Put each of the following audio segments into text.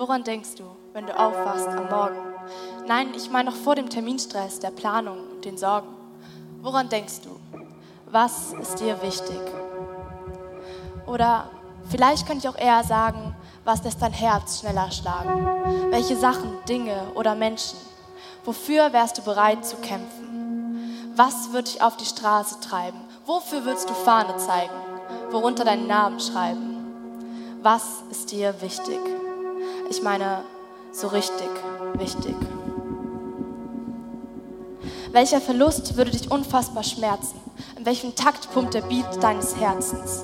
Woran denkst du, wenn du aufwachst am Morgen? Nein, ich meine noch vor dem Terminstress, der Planung und den Sorgen. Woran denkst du? Was ist dir wichtig? Oder vielleicht könnte ich auch eher sagen, was lässt dein Herz schneller schlagen? Welche Sachen, Dinge oder Menschen? Wofür wärst du bereit zu kämpfen? Was wird dich auf die Straße treiben? Wofür würdest du Fahne zeigen? Worunter deinen Namen schreiben? Was ist dir wichtig? Ich meine, so richtig wichtig. Welcher Verlust würde dich unfassbar schmerzen? In welchem Takt pumpt der Beat deines Herzens?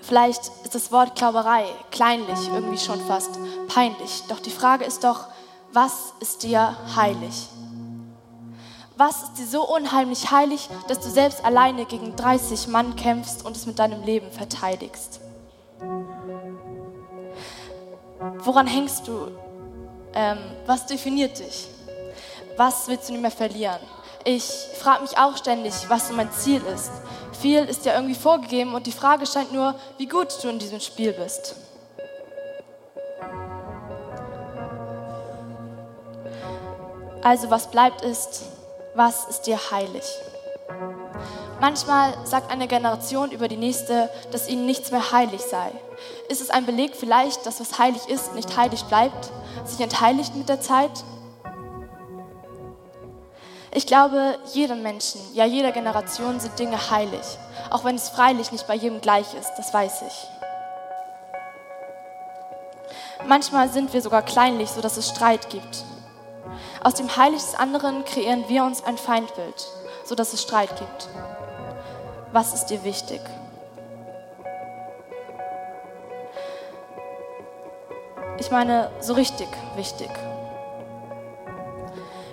Vielleicht ist das Wort Klauberei kleinlich, irgendwie schon fast peinlich. Doch die Frage ist doch, was ist dir heilig? Was ist dir so unheimlich heilig, dass du selbst alleine gegen 30 Mann kämpfst und es mit deinem Leben verteidigst? Woran hängst du? Ähm, was definiert dich? Was willst du nicht mehr verlieren? Ich frage mich auch ständig, was so mein Ziel ist. Viel ist ja irgendwie vorgegeben und die Frage scheint nur, wie gut du in diesem Spiel bist. Also was bleibt ist, was ist dir heilig? Manchmal sagt eine Generation über die nächste, dass ihnen nichts mehr heilig sei. Ist es ein Beleg vielleicht, dass was heilig ist, nicht heilig bleibt, sich entheiligt mit der Zeit? Ich glaube, jedem Menschen, ja jeder Generation sind Dinge heilig, auch wenn es freilich nicht bei jedem gleich ist, das weiß ich. Manchmal sind wir sogar kleinlich, sodass es Streit gibt. Aus dem Heilig des anderen kreieren wir uns ein Feindbild, sodass es Streit gibt. Was ist dir wichtig? Ich meine, so richtig wichtig.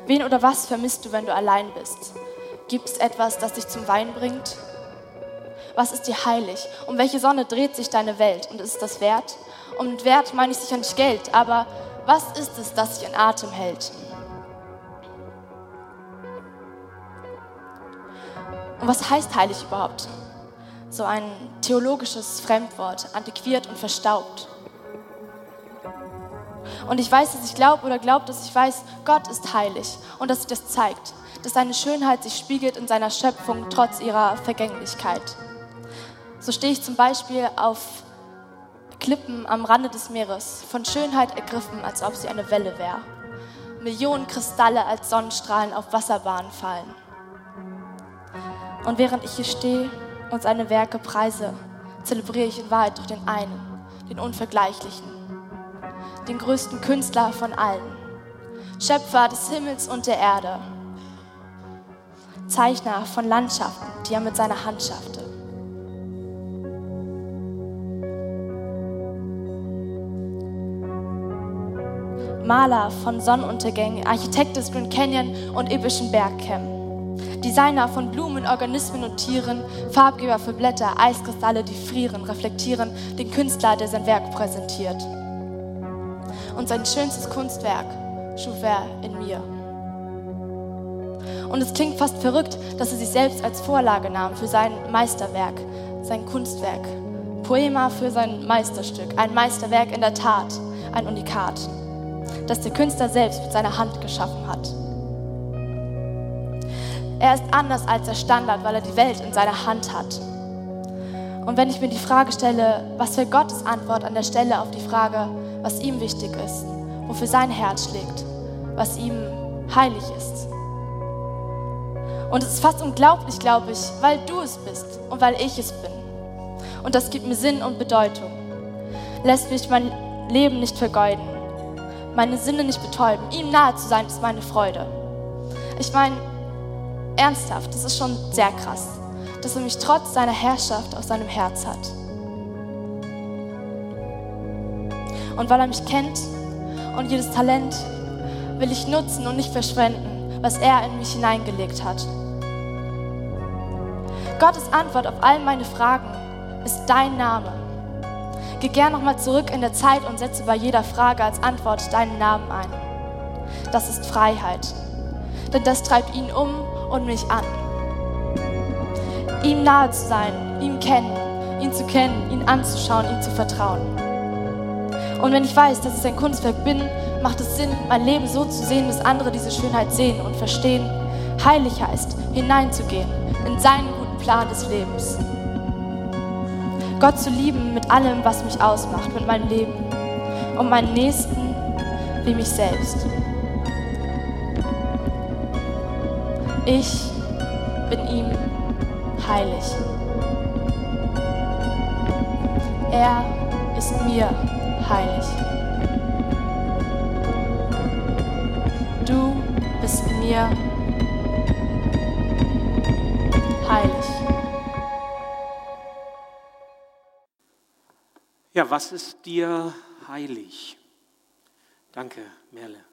Wen oder was vermisst du, wenn du allein bist? Gibt es etwas, das dich zum Wein bringt? Was ist dir heilig? Um welche Sonne dreht sich deine Welt? Und ist das wert? Und mit Wert meine ich sicher nicht Geld, aber was ist es, das sich in Atem hält? Und was heißt heilig überhaupt? So ein theologisches Fremdwort, antiquiert und verstaubt. Und ich weiß, dass ich glaube oder glaube, dass ich weiß, Gott ist heilig und dass sich das zeigt, dass seine Schönheit sich spiegelt in seiner Schöpfung trotz ihrer Vergänglichkeit. So stehe ich zum Beispiel auf Klippen am Rande des Meeres, von Schönheit ergriffen, als ob sie eine Welle wäre. Millionen Kristalle als Sonnenstrahlen auf Wasserbahnen fallen. Und während ich hier stehe und seine Werke preise, zelebriere ich in Wahrheit doch den einen, den Unvergleichlichen, den größten Künstler von allen, Schöpfer des Himmels und der Erde, Zeichner von Landschaften, die er mit seiner Hand schaffte. Maler von Sonnenuntergängen, Architekt des Grand Canyon und epischen Bergkämmen. Designer von Blumen, Organismen und Tieren, Farbgeber für Blätter, Eiskristalle, die frieren, reflektieren den Künstler, der sein Werk präsentiert. Und sein schönstes Kunstwerk schuf er in mir. Und es klingt fast verrückt, dass er sich selbst als Vorlage nahm für sein Meisterwerk, sein Kunstwerk. Poema für sein Meisterstück, ein Meisterwerk in der Tat, ein Unikat, das der Künstler selbst mit seiner Hand geschaffen hat. Er ist anders als der Standard, weil er die Welt in seiner Hand hat. Und wenn ich mir die Frage stelle, was für Gottes Antwort an der Stelle auf die Frage, was ihm wichtig ist, wofür sein Herz schlägt, was ihm heilig ist. Und es ist fast unglaublich, glaube ich, weil du es bist und weil ich es bin. Und das gibt mir Sinn und Bedeutung. Lässt mich mein Leben nicht vergeuden, meine Sinne nicht betäuben. Ihm nahe zu sein, ist meine Freude. Ich meine, Ernsthaft, das ist schon sehr krass, dass er mich trotz seiner Herrschaft auf seinem Herz hat. Und weil er mich kennt und jedes Talent will ich nutzen und nicht verschwenden, was er in mich hineingelegt hat. Gottes Antwort auf all meine Fragen ist dein Name. Geh gern nochmal zurück in der Zeit und setze bei jeder Frage als Antwort deinen Namen ein. Das ist Freiheit. Denn das treibt ihn um und mich an. Ihm nahe zu sein, ihm kennen, ihn zu kennen, ihn anzuschauen, ihm zu vertrauen. Und wenn ich weiß, dass ich ein Kunstwerk bin, macht es Sinn, mein Leben so zu sehen, dass andere diese Schönheit sehen und verstehen. Heilig heißt, hineinzugehen in seinen guten Plan des Lebens. Gott zu lieben mit allem, was mich ausmacht, mit meinem Leben und meinen Nächsten wie mich selbst. Ich bin ihm heilig. Er ist mir heilig. Du bist mir heilig. Ja, was ist dir heilig? Danke, Merle,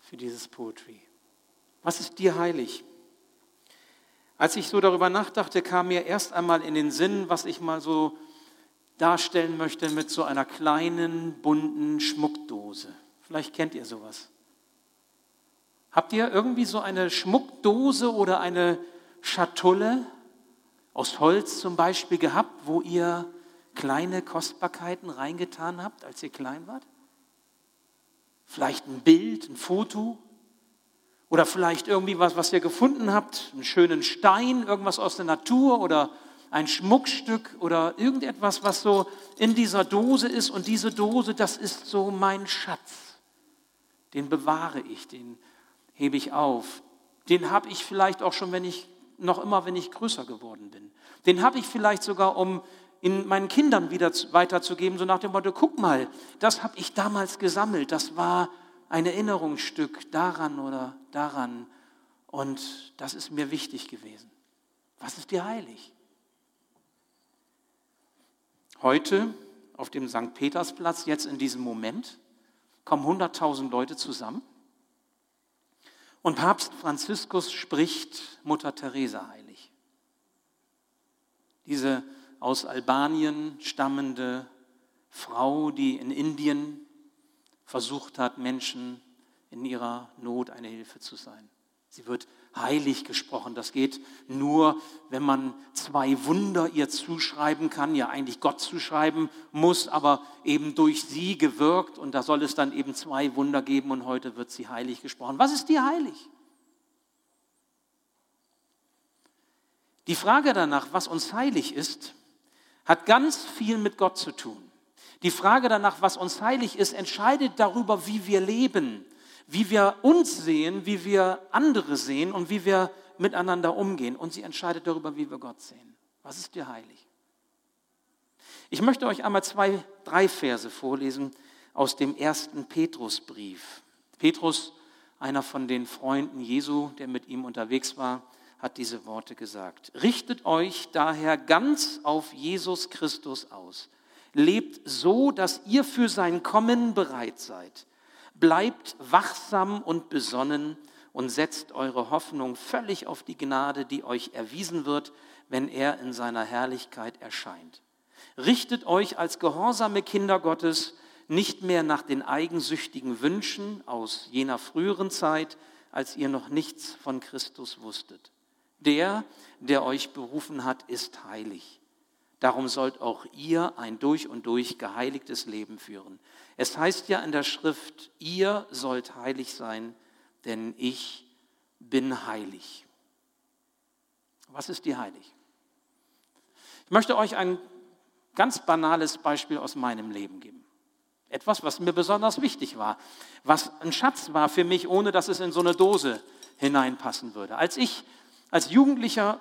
für dieses Poetry. Was ist dir heilig? Als ich so darüber nachdachte, kam mir erst einmal in den Sinn, was ich mal so darstellen möchte mit so einer kleinen, bunten Schmuckdose. Vielleicht kennt ihr sowas. Habt ihr irgendwie so eine Schmuckdose oder eine Schatulle aus Holz zum Beispiel gehabt, wo ihr kleine Kostbarkeiten reingetan habt, als ihr klein wart? Vielleicht ein Bild, ein Foto? Oder vielleicht irgendwie was, was ihr gefunden habt, einen schönen Stein, irgendwas aus der Natur oder ein Schmuckstück oder irgendetwas, was so in dieser Dose ist. Und diese Dose, das ist so mein Schatz. Den bewahre ich, den hebe ich auf. Den habe ich vielleicht auch schon, wenn ich noch immer, wenn ich größer geworden bin. Den habe ich vielleicht sogar, um in meinen Kindern wieder weiterzugeben, so nach dem Motto, guck mal, das habe ich damals gesammelt, das war ein Erinnerungsstück daran oder daran und das ist mir wichtig gewesen. Was ist dir heilig? Heute auf dem St. Petersplatz, jetzt in diesem Moment, kommen 100.000 Leute zusammen und Papst Franziskus spricht Mutter Teresa heilig. Diese aus Albanien stammende Frau, die in Indien versucht hat, Menschen in ihrer Not eine Hilfe zu sein. Sie wird heilig gesprochen. Das geht nur, wenn man zwei Wunder ihr zuschreiben kann, ja eigentlich Gott zuschreiben muss, aber eben durch sie gewirkt. Und da soll es dann eben zwei Wunder geben und heute wird sie heilig gesprochen. Was ist dir heilig? Die Frage danach, was uns heilig ist, hat ganz viel mit Gott zu tun. Die Frage danach, was uns heilig ist, entscheidet darüber, wie wir leben, wie wir uns sehen, wie wir andere sehen und wie wir miteinander umgehen. Und sie entscheidet darüber, wie wir Gott sehen. Was ist dir heilig? Ich möchte euch einmal zwei, drei Verse vorlesen aus dem ersten Petrusbrief. Petrus, einer von den Freunden Jesu, der mit ihm unterwegs war, hat diese Worte gesagt. Richtet euch daher ganz auf Jesus Christus aus. Lebt so, dass ihr für sein Kommen bereit seid. Bleibt wachsam und besonnen und setzt eure Hoffnung völlig auf die Gnade, die euch erwiesen wird, wenn er in seiner Herrlichkeit erscheint. Richtet euch als gehorsame Kinder Gottes nicht mehr nach den eigensüchtigen Wünschen aus jener früheren Zeit, als ihr noch nichts von Christus wusstet. Der, der euch berufen hat, ist heilig. Darum sollt auch ihr ein durch und durch geheiligtes Leben führen. Es heißt ja in der Schrift, ihr sollt heilig sein, denn ich bin heilig. Was ist dir heilig? Ich möchte euch ein ganz banales Beispiel aus meinem Leben geben. Etwas, was mir besonders wichtig war, was ein Schatz war für mich, ohne dass es in so eine Dose hineinpassen würde. Als ich als Jugendlicher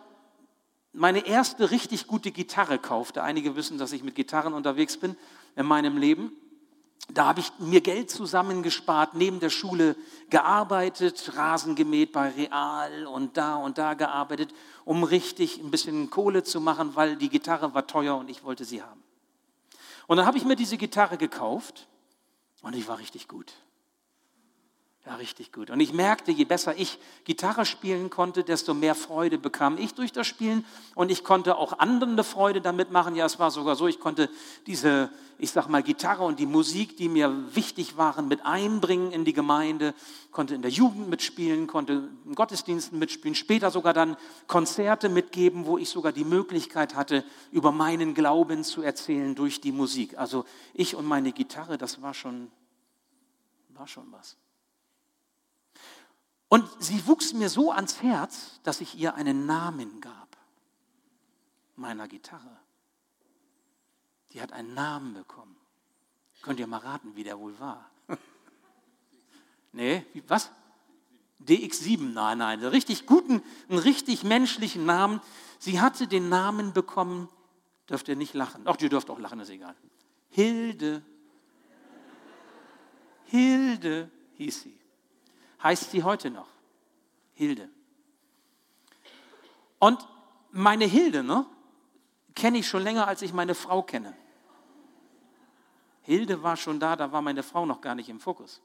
meine erste richtig gute Gitarre kaufte. Einige wissen, dass ich mit Gitarren unterwegs bin in meinem Leben. Da habe ich mir Geld zusammengespart, neben der Schule gearbeitet, Rasen gemäht bei Real und da und da gearbeitet, um richtig ein bisschen Kohle zu machen, weil die Gitarre war teuer und ich wollte sie haben. Und dann habe ich mir diese Gitarre gekauft und ich war richtig gut. Ja, richtig gut. Und ich merkte, je besser ich Gitarre spielen konnte, desto mehr Freude bekam ich durch das Spielen. Und ich konnte auch anderen eine Freude damit machen. Ja, es war sogar so, ich konnte diese, ich sag mal, Gitarre und die Musik, die mir wichtig waren, mit einbringen in die Gemeinde, konnte in der Jugend mitspielen, konnte in Gottesdiensten mitspielen, später sogar dann Konzerte mitgeben, wo ich sogar die Möglichkeit hatte, über meinen Glauben zu erzählen durch die Musik. Also ich und meine Gitarre, das war schon, war schon was. Und sie wuchs mir so ans Herz, dass ich ihr einen Namen gab. Meiner Gitarre. Die hat einen Namen bekommen. Könnt ihr mal raten, wie der wohl war? nee, was? DX7, nein, nein, einen richtig guten, einen richtig menschlichen Namen. Sie hatte den Namen bekommen, dürft ihr nicht lachen. Doch, ihr dürft auch lachen, ist egal. Hilde. Hilde hieß sie heißt sie heute noch. Hilde. Und meine Hilde, ne, kenne ich schon länger, als ich meine Frau kenne. Hilde war schon da, da war meine Frau noch gar nicht im Fokus.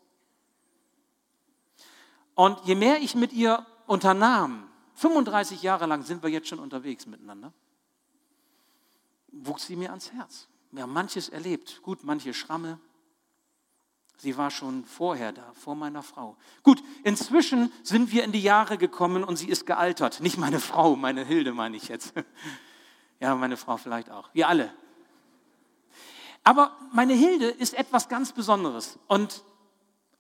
Und je mehr ich mit ihr unternahm, 35 Jahre lang sind wir jetzt schon unterwegs miteinander, wuchs sie mir ans Herz. Wir haben manches erlebt, gut, manche Schramme, Sie war schon vorher da, vor meiner Frau. Gut, inzwischen sind wir in die Jahre gekommen und sie ist gealtert. Nicht meine Frau, meine Hilde meine ich jetzt. Ja, meine Frau vielleicht auch. Wir alle. Aber meine Hilde ist etwas ganz Besonderes. Und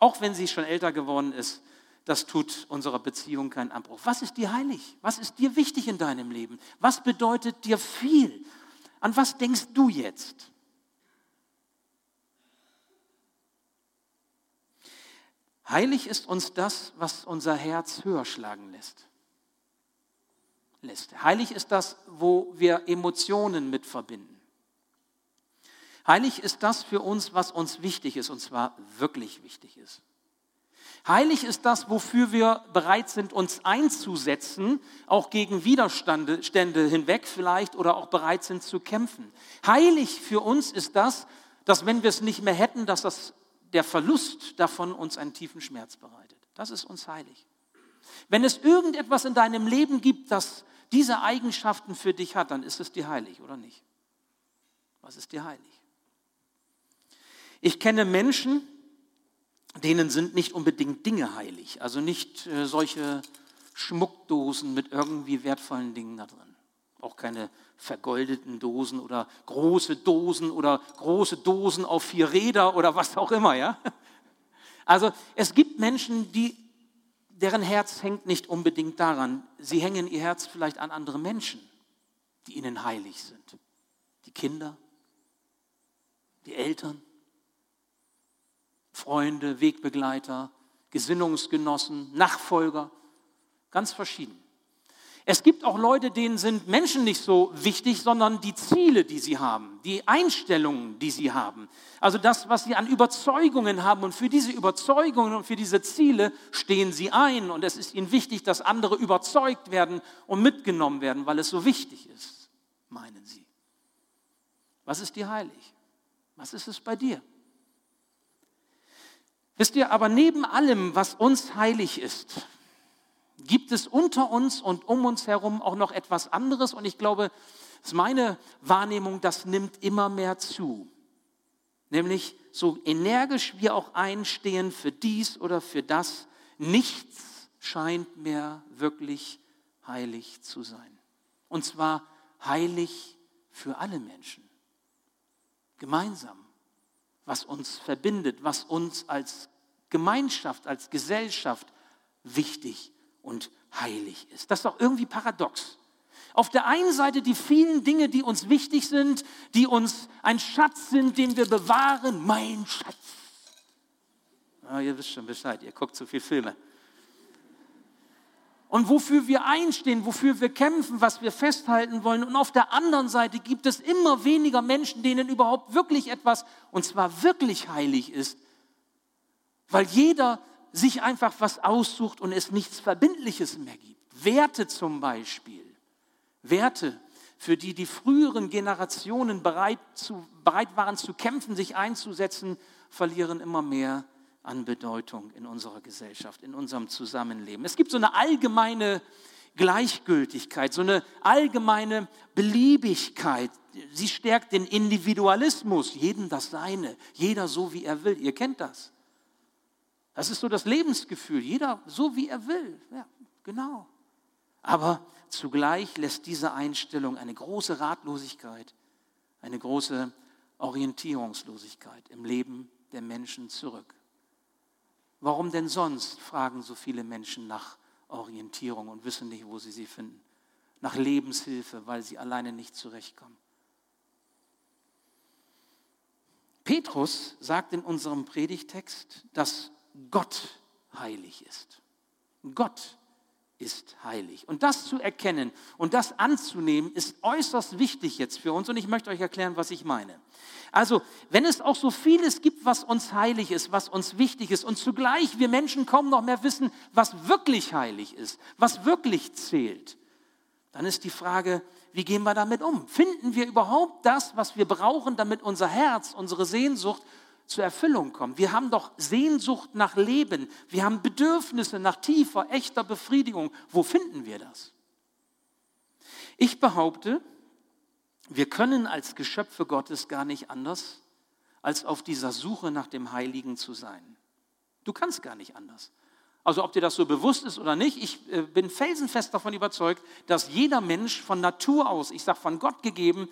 auch wenn sie schon älter geworden ist, das tut unserer Beziehung keinen Abbruch. Was ist dir heilig? Was ist dir wichtig in deinem Leben? Was bedeutet dir viel? An was denkst du jetzt? Heilig ist uns das, was unser Herz höher schlagen lässt. lässt. Heilig ist das, wo wir Emotionen mit verbinden. Heilig ist das für uns, was uns wichtig ist, und zwar wirklich wichtig ist. Heilig ist das, wofür wir bereit sind, uns einzusetzen, auch gegen Widerstände hinweg vielleicht oder auch bereit sind zu kämpfen. Heilig für uns ist das, dass wenn wir es nicht mehr hätten, dass das der Verlust davon uns einen tiefen Schmerz bereitet. Das ist uns heilig. Wenn es irgendetwas in deinem Leben gibt, das diese Eigenschaften für dich hat, dann ist es dir heilig, oder nicht? Was ist dir heilig? Ich kenne Menschen, denen sind nicht unbedingt Dinge heilig, also nicht äh, solche Schmuckdosen mit irgendwie wertvollen Dingen da drin. Auch keine vergoldeten Dosen oder große Dosen oder große Dosen auf vier Räder oder was auch immer, ja? Also es gibt Menschen, die, deren Herz hängt nicht unbedingt daran. Sie hängen ihr Herz vielleicht an andere Menschen, die ihnen heilig sind. Die Kinder, die Eltern, Freunde, Wegbegleiter, Gesinnungsgenossen, Nachfolger, ganz verschieden. Es gibt auch Leute, denen sind Menschen nicht so wichtig, sondern die Ziele, die sie haben, die Einstellungen, die sie haben. Also das, was sie an Überzeugungen haben. Und für diese Überzeugungen und für diese Ziele stehen sie ein. Und es ist ihnen wichtig, dass andere überzeugt werden und mitgenommen werden, weil es so wichtig ist, meinen sie. Was ist dir heilig? Was ist es bei dir? Wisst ihr, aber neben allem, was uns heilig ist, gibt es unter uns und um uns herum auch noch etwas anderes. Und ich glaube, das ist meine Wahrnehmung, das nimmt immer mehr zu. Nämlich so energisch wir auch einstehen für dies oder für das, nichts scheint mehr wirklich heilig zu sein. Und zwar heilig für alle Menschen. Gemeinsam, was uns verbindet, was uns als Gemeinschaft, als Gesellschaft wichtig ist und heilig ist. Das ist doch irgendwie paradox. Auf der einen Seite die vielen Dinge, die uns wichtig sind, die uns ein Schatz sind, den wir bewahren. Mein Schatz. Ah, ihr wisst schon Bescheid, ihr guckt zu viel Filme. Und wofür wir einstehen, wofür wir kämpfen, was wir festhalten wollen. Und auf der anderen Seite gibt es immer weniger Menschen, denen überhaupt wirklich etwas, und zwar wirklich heilig ist. Weil jeder sich einfach was aussucht und es nichts Verbindliches mehr gibt. Werte zum Beispiel. Werte, für die die früheren Generationen bereit, zu, bereit waren zu kämpfen, sich einzusetzen, verlieren immer mehr an Bedeutung in unserer Gesellschaft, in unserem Zusammenleben. Es gibt so eine allgemeine Gleichgültigkeit, so eine allgemeine Beliebigkeit. Sie stärkt den Individualismus, jeden das Seine, jeder so, wie er will. Ihr kennt das. Das ist so das Lebensgefühl, jeder so, wie er will. Ja, genau. Aber zugleich lässt diese Einstellung eine große Ratlosigkeit, eine große Orientierungslosigkeit im Leben der Menschen zurück. Warum denn sonst fragen so viele Menschen nach Orientierung und wissen nicht, wo sie sie finden? Nach Lebenshilfe, weil sie alleine nicht zurechtkommen. Petrus sagt in unserem Predigtext, dass Gott heilig ist. Gott ist heilig. Und das zu erkennen und das anzunehmen, ist äußerst wichtig jetzt für uns. Und ich möchte euch erklären, was ich meine. Also, wenn es auch so vieles gibt, was uns heilig ist, was uns wichtig ist, und zugleich wir Menschen kaum noch mehr wissen, was wirklich heilig ist, was wirklich zählt, dann ist die Frage, wie gehen wir damit um? Finden wir überhaupt das, was wir brauchen, damit unser Herz, unsere Sehnsucht zur Erfüllung kommen. Wir haben doch Sehnsucht nach Leben. Wir haben Bedürfnisse nach tiefer, echter Befriedigung. Wo finden wir das? Ich behaupte, wir können als Geschöpfe Gottes gar nicht anders, als auf dieser Suche nach dem Heiligen zu sein. Du kannst gar nicht anders. Also ob dir das so bewusst ist oder nicht, ich äh, bin felsenfest davon überzeugt, dass jeder Mensch von Natur aus, ich sage von Gott gegeben,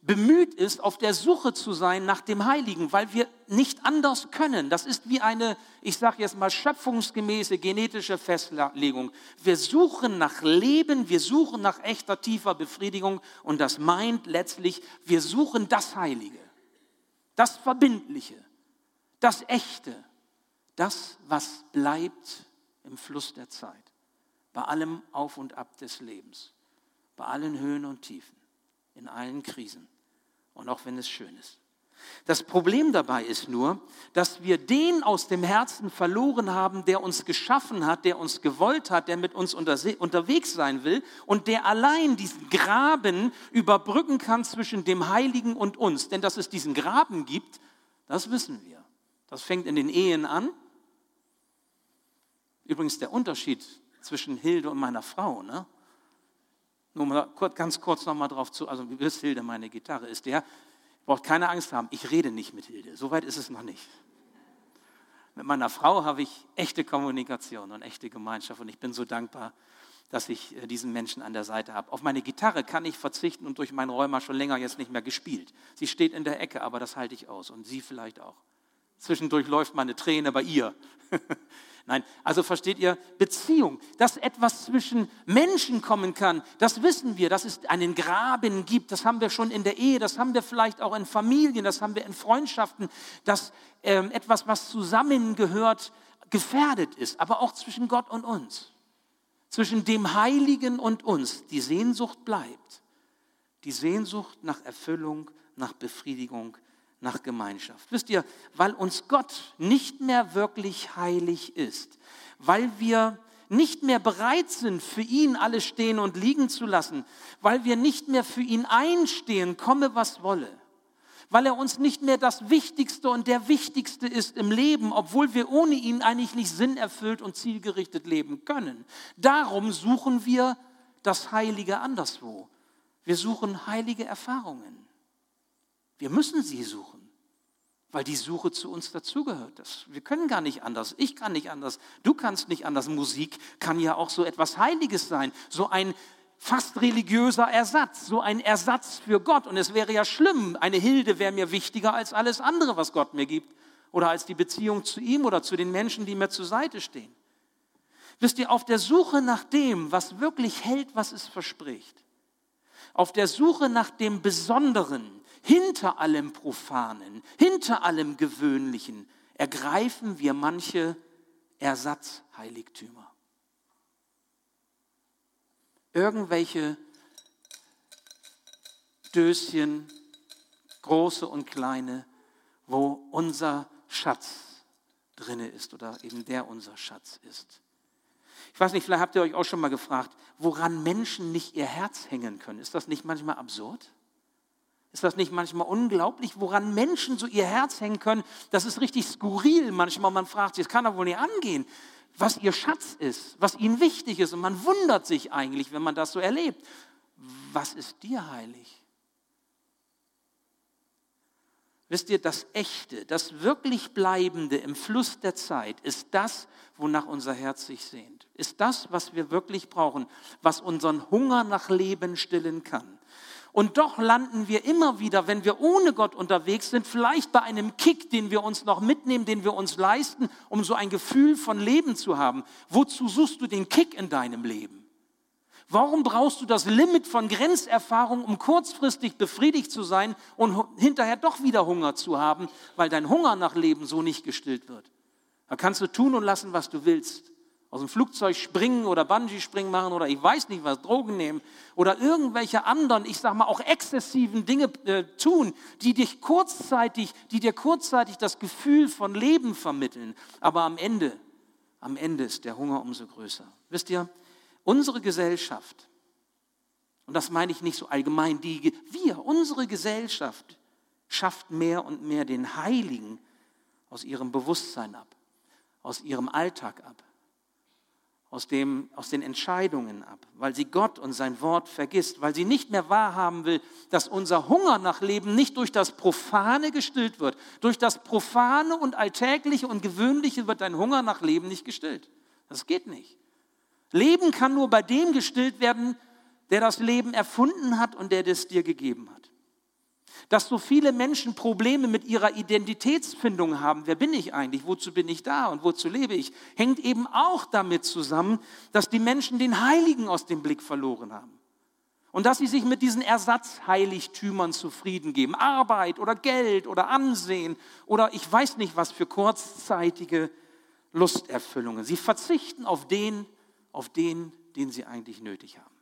bemüht ist, auf der Suche zu sein nach dem Heiligen, weil wir nicht anders können. Das ist wie eine, ich sage jetzt mal, schöpfungsgemäße genetische Festlegung. Wir suchen nach Leben, wir suchen nach echter, tiefer Befriedigung und das meint letztlich, wir suchen das Heilige, das Verbindliche, das Echte, das, was bleibt im Fluss der Zeit, bei allem Auf und Ab des Lebens, bei allen Höhen und Tiefen in allen Krisen und auch wenn es schön ist. Das Problem dabei ist nur, dass wir den aus dem Herzen verloren haben, der uns geschaffen hat, der uns gewollt hat, der mit uns unterwegs sein will und der allein diesen Graben überbrücken kann zwischen dem Heiligen und uns. Denn dass es diesen Graben gibt, das wissen wir. Das fängt in den Ehen an. Übrigens der Unterschied zwischen Hilde und meiner Frau. Ne? Nur mal ganz kurz noch mal drauf zu, also bis Hilde meine Gitarre ist der, braucht keine Angst haben, ich rede nicht mit Hilde, soweit ist es noch nicht. Mit meiner Frau habe ich echte Kommunikation und echte Gemeinschaft und ich bin so dankbar, dass ich äh, diesen Menschen an der Seite habe. Auf meine Gitarre kann ich verzichten und durch mein Rheuma schon länger jetzt nicht mehr gespielt. Sie steht in der Ecke, aber das halte ich aus und Sie vielleicht auch. Zwischendurch läuft meine Träne bei ihr. Nein, also versteht ihr, Beziehung, dass etwas zwischen Menschen kommen kann, das wissen wir, dass es einen Graben gibt, das haben wir schon in der Ehe, das haben wir vielleicht auch in Familien, das haben wir in Freundschaften, dass ähm, etwas, was zusammengehört, gefährdet ist, aber auch zwischen Gott und uns, zwischen dem Heiligen und uns, die Sehnsucht bleibt, die Sehnsucht nach Erfüllung, nach Befriedigung, nach Gemeinschaft. Wisst ihr, weil uns Gott nicht mehr wirklich heilig ist, weil wir nicht mehr bereit sind, für ihn alles stehen und liegen zu lassen, weil wir nicht mehr für ihn einstehen, komme was wolle, weil er uns nicht mehr das Wichtigste und der Wichtigste ist im Leben, obwohl wir ohne ihn eigentlich nicht sinnerfüllt und zielgerichtet leben können. Darum suchen wir das Heilige anderswo. Wir suchen heilige Erfahrungen. Wir müssen sie suchen, weil die Suche zu uns dazugehört. Wir können gar nicht anders. Ich kann nicht anders. Du kannst nicht anders. Musik kann ja auch so etwas Heiliges sein, so ein fast religiöser Ersatz, so ein Ersatz für Gott. Und es wäre ja schlimm, eine Hilde wäre mir wichtiger als alles andere, was Gott mir gibt, oder als die Beziehung zu ihm oder zu den Menschen, die mir zur Seite stehen. Wisst ihr, auf der Suche nach dem, was wirklich hält, was es verspricht, auf der Suche nach dem Besonderen, hinter allem Profanen, hinter allem Gewöhnlichen ergreifen wir manche Ersatzheiligtümer. Irgendwelche Döschen, große und kleine, wo unser Schatz drinne ist oder eben der unser Schatz ist. Ich weiß nicht, vielleicht habt ihr euch auch schon mal gefragt, woran Menschen nicht ihr Herz hängen können. Ist das nicht manchmal absurd? Ist das nicht manchmal unglaublich, woran Menschen so ihr Herz hängen können? Das ist richtig skurril manchmal. Man fragt sich, es kann doch wohl nicht angehen, was ihr Schatz ist, was ihnen wichtig ist. Und man wundert sich eigentlich, wenn man das so erlebt. Was ist dir heilig? Wisst ihr, das Echte, das wirklich Bleibende im Fluss der Zeit ist das, wonach unser Herz sich sehnt. Ist das, was wir wirklich brauchen, was unseren Hunger nach Leben stillen kann. Und doch landen wir immer wieder, wenn wir ohne Gott unterwegs sind, vielleicht bei einem Kick, den wir uns noch mitnehmen, den wir uns leisten, um so ein Gefühl von Leben zu haben. Wozu suchst du den Kick in deinem Leben? Warum brauchst du das Limit von Grenzerfahrung, um kurzfristig befriedigt zu sein und hinterher doch wieder Hunger zu haben, weil dein Hunger nach Leben so nicht gestillt wird? Da kannst du tun und lassen, was du willst. Aus dem Flugzeug springen oder Bungee-Springen machen oder ich weiß nicht was, Drogen nehmen oder irgendwelche anderen, ich sag mal auch exzessiven Dinge äh, tun, die dich kurzzeitig, die dir kurzzeitig das Gefühl von Leben vermitteln. Aber am Ende, am Ende ist der Hunger umso größer. Wisst ihr, Unsere Gesellschaft, und das meine ich nicht so allgemein, die, wir, unsere Gesellschaft schafft mehr und mehr den Heiligen aus ihrem Bewusstsein ab, aus ihrem Alltag ab, aus, dem, aus den Entscheidungen ab, weil sie Gott und sein Wort vergisst, weil sie nicht mehr wahrhaben will, dass unser Hunger nach Leben nicht durch das Profane gestillt wird. Durch das Profane und Alltägliche und Gewöhnliche wird dein Hunger nach Leben nicht gestillt. Das geht nicht. Leben kann nur bei dem gestillt werden, der das Leben erfunden hat und der es dir gegeben hat. Dass so viele Menschen Probleme mit ihrer Identitätsfindung haben, wer bin ich eigentlich, wozu bin ich da und wozu lebe ich, hängt eben auch damit zusammen, dass die Menschen den Heiligen aus dem Blick verloren haben. Und dass sie sich mit diesen Ersatzheiligtümern zufrieden geben. Arbeit oder Geld oder Ansehen oder ich weiß nicht was für kurzzeitige Lusterfüllungen. Sie verzichten auf den, auf den, den sie eigentlich nötig haben.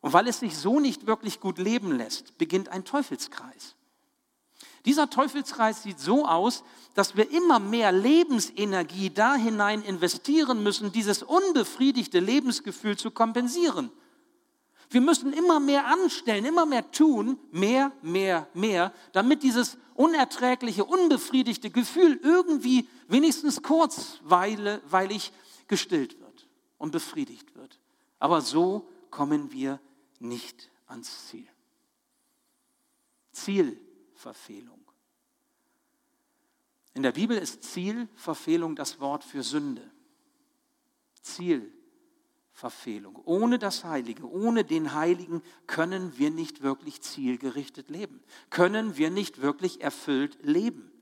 Und weil es sich so nicht wirklich gut leben lässt, beginnt ein Teufelskreis. Dieser Teufelskreis sieht so aus, dass wir immer mehr Lebensenergie da hinein investieren müssen, dieses unbefriedigte Lebensgefühl zu kompensieren. Wir müssen immer mehr anstellen, immer mehr tun, mehr, mehr, mehr, damit dieses unerträgliche, unbefriedigte Gefühl irgendwie wenigstens kurzweilig gestillt wird und befriedigt wird. Aber so kommen wir nicht ans Ziel. Zielverfehlung. In der Bibel ist Zielverfehlung das Wort für Sünde. Zielverfehlung. Ohne das Heilige, ohne den Heiligen können wir nicht wirklich zielgerichtet leben. Können wir nicht wirklich erfüllt leben.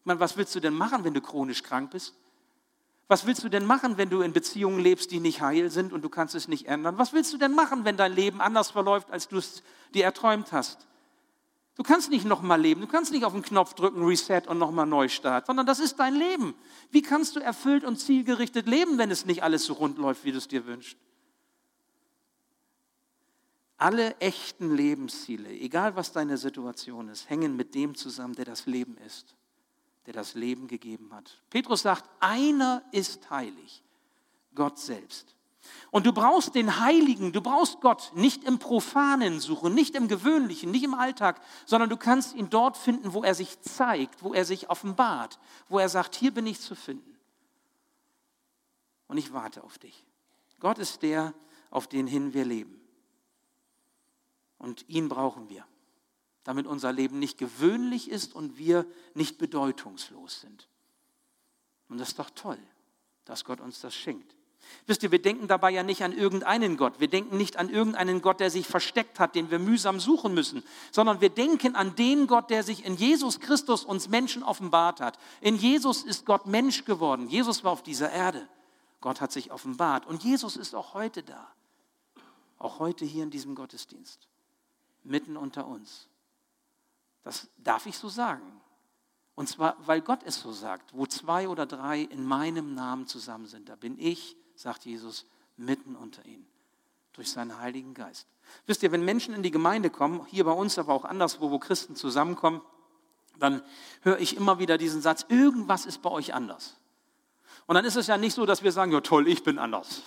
Ich meine, was willst du denn machen, wenn du chronisch krank bist? Was willst du denn machen, wenn du in Beziehungen lebst, die nicht heil sind und du kannst es nicht ändern? Was willst du denn machen, wenn dein Leben anders verläuft, als du es dir erträumt hast? Du kannst nicht nochmal leben, du kannst nicht auf den Knopf drücken, Reset und nochmal Neustart, sondern das ist dein Leben. Wie kannst du erfüllt und zielgerichtet leben, wenn es nicht alles so rund läuft, wie du es dir wünschst? Alle echten Lebensziele, egal was deine Situation ist, hängen mit dem zusammen, der das Leben ist der das Leben gegeben hat. Petrus sagt, einer ist heilig, Gott selbst. Und du brauchst den Heiligen, du brauchst Gott nicht im Profanen suchen, nicht im Gewöhnlichen, nicht im Alltag, sondern du kannst ihn dort finden, wo er sich zeigt, wo er sich offenbart, wo er sagt, hier bin ich zu finden. Und ich warte auf dich. Gott ist der, auf den hin wir leben. Und ihn brauchen wir damit unser Leben nicht gewöhnlich ist und wir nicht bedeutungslos sind. Und das ist doch toll, dass Gott uns das schenkt. Wisst ihr, wir denken dabei ja nicht an irgendeinen Gott. Wir denken nicht an irgendeinen Gott, der sich versteckt hat, den wir mühsam suchen müssen, sondern wir denken an den Gott, der sich in Jesus Christus uns Menschen offenbart hat. In Jesus ist Gott Mensch geworden. Jesus war auf dieser Erde. Gott hat sich offenbart. Und Jesus ist auch heute da. Auch heute hier in diesem Gottesdienst. Mitten unter uns. Das darf ich so sagen. Und zwar, weil Gott es so sagt. Wo zwei oder drei in meinem Namen zusammen sind, da bin ich, sagt Jesus, mitten unter ihnen. Durch seinen Heiligen Geist. Wisst ihr, wenn Menschen in die Gemeinde kommen, hier bei uns, aber auch anderswo, wo Christen zusammenkommen, dann höre ich immer wieder diesen Satz, irgendwas ist bei euch anders. Und dann ist es ja nicht so, dass wir sagen, ja toll, ich bin anders.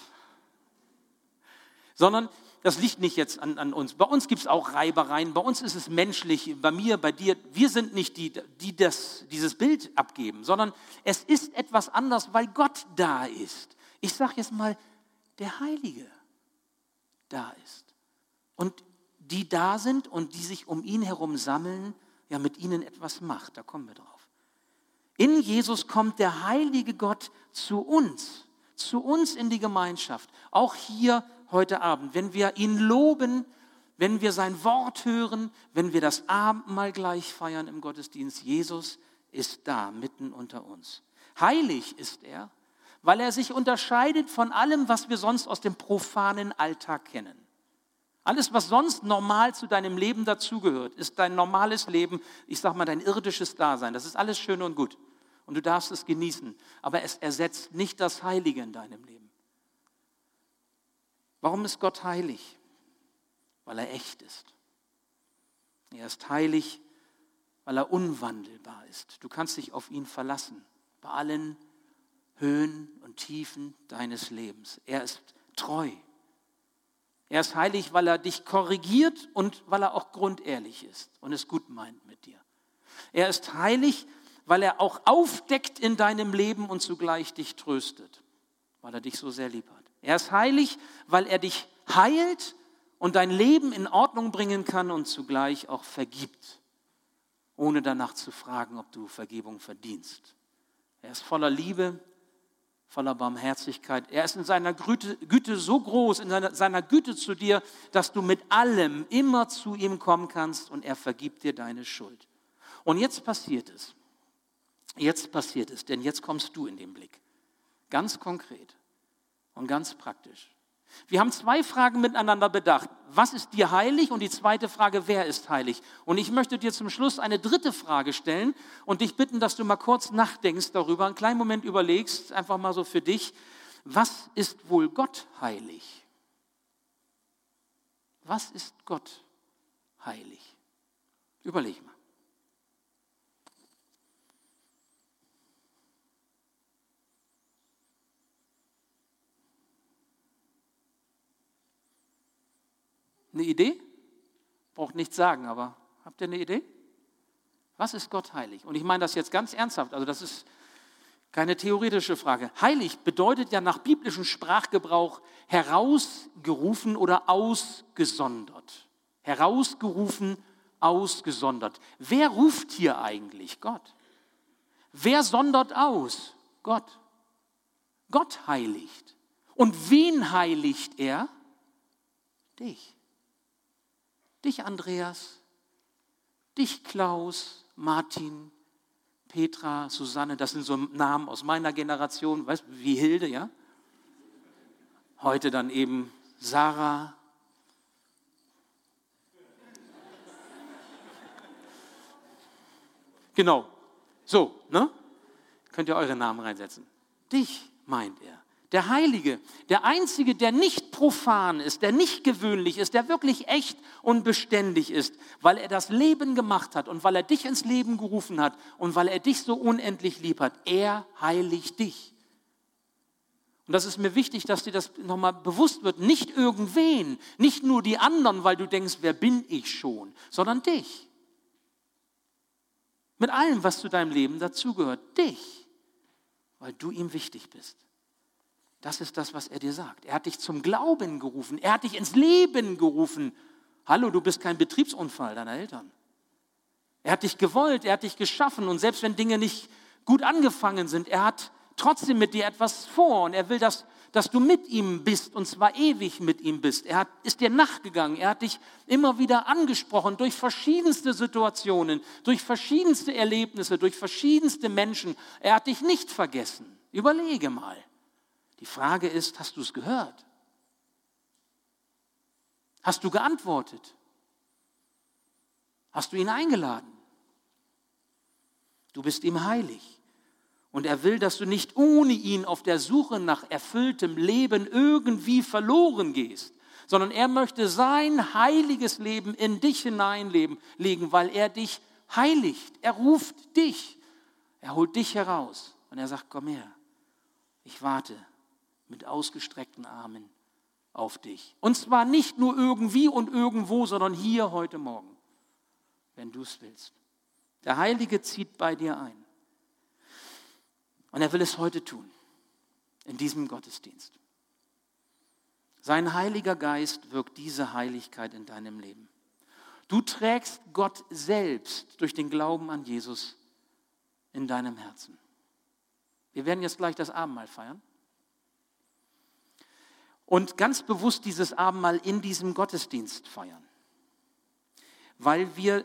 Sondern das liegt nicht jetzt an, an uns. Bei uns gibt es auch Reibereien, bei uns ist es menschlich, bei mir, bei dir. Wir sind nicht die, die das, dieses Bild abgeben, sondern es ist etwas anders, weil Gott da ist. Ich sage jetzt mal, der Heilige da ist. Und die da sind und die sich um ihn herum sammeln, ja mit ihnen etwas macht. Da kommen wir drauf. In Jesus kommt der heilige Gott zu uns, zu uns in die Gemeinschaft. Auch hier heute Abend, wenn wir ihn loben, wenn wir sein Wort hören, wenn wir das Abendmahl gleich feiern im Gottesdienst, Jesus ist da mitten unter uns. Heilig ist er, weil er sich unterscheidet von allem, was wir sonst aus dem profanen Alltag kennen. Alles, was sonst normal zu deinem Leben dazugehört, ist dein normales Leben, ich sage mal dein irdisches Dasein. Das ist alles schön und gut. Und du darfst es genießen. Aber es ersetzt nicht das Heilige in deinem Leben. Warum ist Gott heilig? Weil er echt ist. Er ist heilig, weil er unwandelbar ist. Du kannst dich auf ihn verlassen. Bei allen Höhen und Tiefen deines Lebens. Er ist treu. Er ist heilig, weil er dich korrigiert und weil er auch grundehrlich ist und es gut meint mit dir. Er ist heilig, weil er auch aufdeckt in deinem Leben und zugleich dich tröstet, weil er dich so sehr lieb hat. Er ist heilig, weil er dich heilt und dein Leben in Ordnung bringen kann und zugleich auch vergibt, ohne danach zu fragen, ob du Vergebung verdienst. Er ist voller Liebe, voller Barmherzigkeit. Er ist in seiner Güte, Güte so groß, in seiner, seiner, Güte zu dir, dass du mit allem immer zu ihm kommen kannst und er vergibt dir deine Schuld. Und jetzt passiert es. Jetzt passiert es, denn jetzt kommst du in den Blick. Ganz konkret und ganz praktisch. Wir haben zwei Fragen miteinander bedacht. Was ist dir heilig? Und die zweite Frage, wer ist heilig? Und ich möchte dir zum Schluss eine dritte Frage stellen und dich bitten, dass du mal kurz nachdenkst darüber, einen kleinen Moment überlegst, einfach mal so für dich, was ist wohl Gott heilig? Was ist Gott heilig? Überleg mal. Eine Idee? Braucht nichts sagen, aber habt ihr eine Idee? Was ist Gott heilig? Und ich meine das jetzt ganz ernsthaft. Also das ist keine theoretische Frage. Heilig bedeutet ja nach biblischem Sprachgebrauch herausgerufen oder ausgesondert. Herausgerufen, ausgesondert. Wer ruft hier eigentlich? Gott. Wer sondert aus? Gott. Gott heiligt. Und wen heiligt er? Dich. Dich, Andreas, dich, Klaus, Martin, Petra, Susanne, das sind so Namen aus meiner Generation, weißt wie Hilde, ja? Heute dann eben Sarah. Genau. So, ne? Könnt ihr eure Namen reinsetzen. Dich meint er der Heilige, der Einzige, der nicht profan ist, der nicht gewöhnlich ist, der wirklich echt und beständig ist, weil er das Leben gemacht hat und weil er dich ins Leben gerufen hat und weil er dich so unendlich lieb hat. Er heiligt dich. Und das ist mir wichtig, dass dir das nochmal bewusst wird. Nicht irgendwen, nicht nur die anderen, weil du denkst, wer bin ich schon, sondern dich. Mit allem, was zu deinem Leben dazugehört. Dich, weil du ihm wichtig bist. Das ist das, was er dir sagt. Er hat dich zum Glauben gerufen. Er hat dich ins Leben gerufen. Hallo, du bist kein Betriebsunfall deiner Eltern. Er hat dich gewollt, er hat dich geschaffen und selbst wenn Dinge nicht gut angefangen sind, er hat trotzdem mit dir etwas vor und er will, dass, dass du mit ihm bist und zwar ewig mit ihm bist. Er hat, ist dir nachgegangen, er hat dich immer wieder angesprochen durch verschiedenste Situationen, durch verschiedenste Erlebnisse, durch verschiedenste Menschen. Er hat dich nicht vergessen. Überlege mal. Die Frage ist, hast du es gehört? Hast du geantwortet? Hast du ihn eingeladen? Du bist ihm heilig. Und er will, dass du nicht ohne ihn auf der Suche nach erfülltem Leben irgendwie verloren gehst, sondern er möchte sein heiliges Leben in dich hineinlegen, weil er dich heiligt. Er ruft dich. Er holt dich heraus und er sagt, komm her, ich warte mit ausgestreckten Armen auf dich. Und zwar nicht nur irgendwie und irgendwo, sondern hier heute Morgen, wenn du es willst. Der Heilige zieht bei dir ein. Und er will es heute tun, in diesem Gottesdienst. Sein Heiliger Geist wirkt diese Heiligkeit in deinem Leben. Du trägst Gott selbst durch den Glauben an Jesus in deinem Herzen. Wir werden jetzt gleich das Abendmahl feiern. Und ganz bewusst dieses Abendmahl in diesem Gottesdienst feiern. Weil wir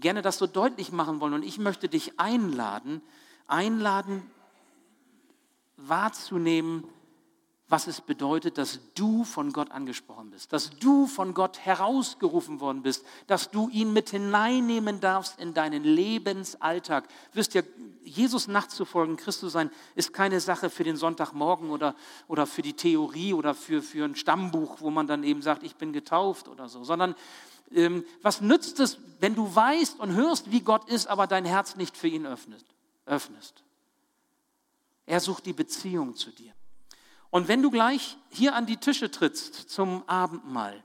gerne das so deutlich machen wollen. Und ich möchte dich einladen, einladen, wahrzunehmen, was es bedeutet, dass du von Gott angesprochen bist, dass du von Gott herausgerufen worden bist, dass du ihn mit hineinnehmen darfst in deinen Lebensalltag. Wisst ihr, Jesus nachzufolgen, Christus sein, ist keine Sache für den Sonntagmorgen oder, oder für die Theorie oder für, für ein Stammbuch, wo man dann eben sagt, ich bin getauft oder so, sondern ähm, was nützt es, wenn du weißt und hörst, wie Gott ist, aber dein Herz nicht für ihn öffnet, öffnest? Er sucht die Beziehung zu dir. Und wenn du gleich hier an die Tische trittst zum Abendmahl,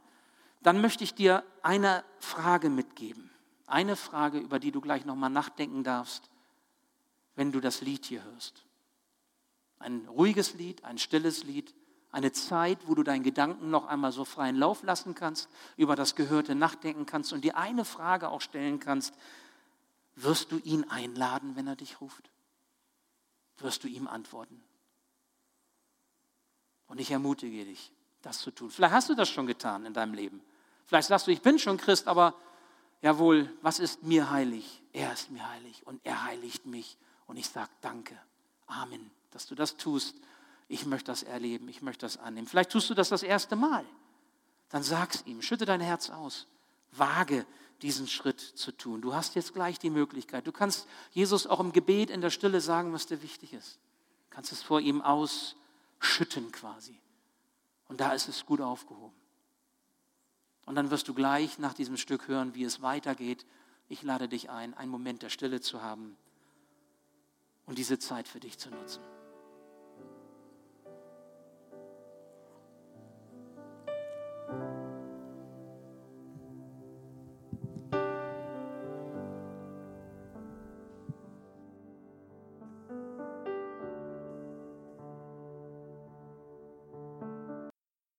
dann möchte ich dir eine Frage mitgeben. Eine Frage, über die du gleich nochmal nachdenken darfst, wenn du das Lied hier hörst. Ein ruhiges Lied, ein stilles Lied, eine Zeit, wo du deinen Gedanken noch einmal so freien Lauf lassen kannst, über das Gehörte nachdenken kannst und dir eine Frage auch stellen kannst. Wirst du ihn einladen, wenn er dich ruft? Wirst du ihm antworten? Und ich ermutige dich, das zu tun. Vielleicht hast du das schon getan in deinem Leben. Vielleicht sagst du, ich bin schon Christ, aber jawohl, was ist mir heilig? Er ist mir heilig und er heiligt mich. Und ich sage danke. Amen, dass du das tust. Ich möchte das erleben, ich möchte das annehmen. Vielleicht tust du das das erste Mal. Dann sag's ihm, schütte dein Herz aus. Wage diesen Schritt zu tun. Du hast jetzt gleich die Möglichkeit. Du kannst Jesus auch im Gebet in der Stille sagen, was dir wichtig ist. Du kannst es vor ihm aus schütten quasi. Und da ist es gut aufgehoben. Und dann wirst du gleich nach diesem Stück hören, wie es weitergeht. Ich lade dich ein, einen Moment der Stille zu haben und diese Zeit für dich zu nutzen.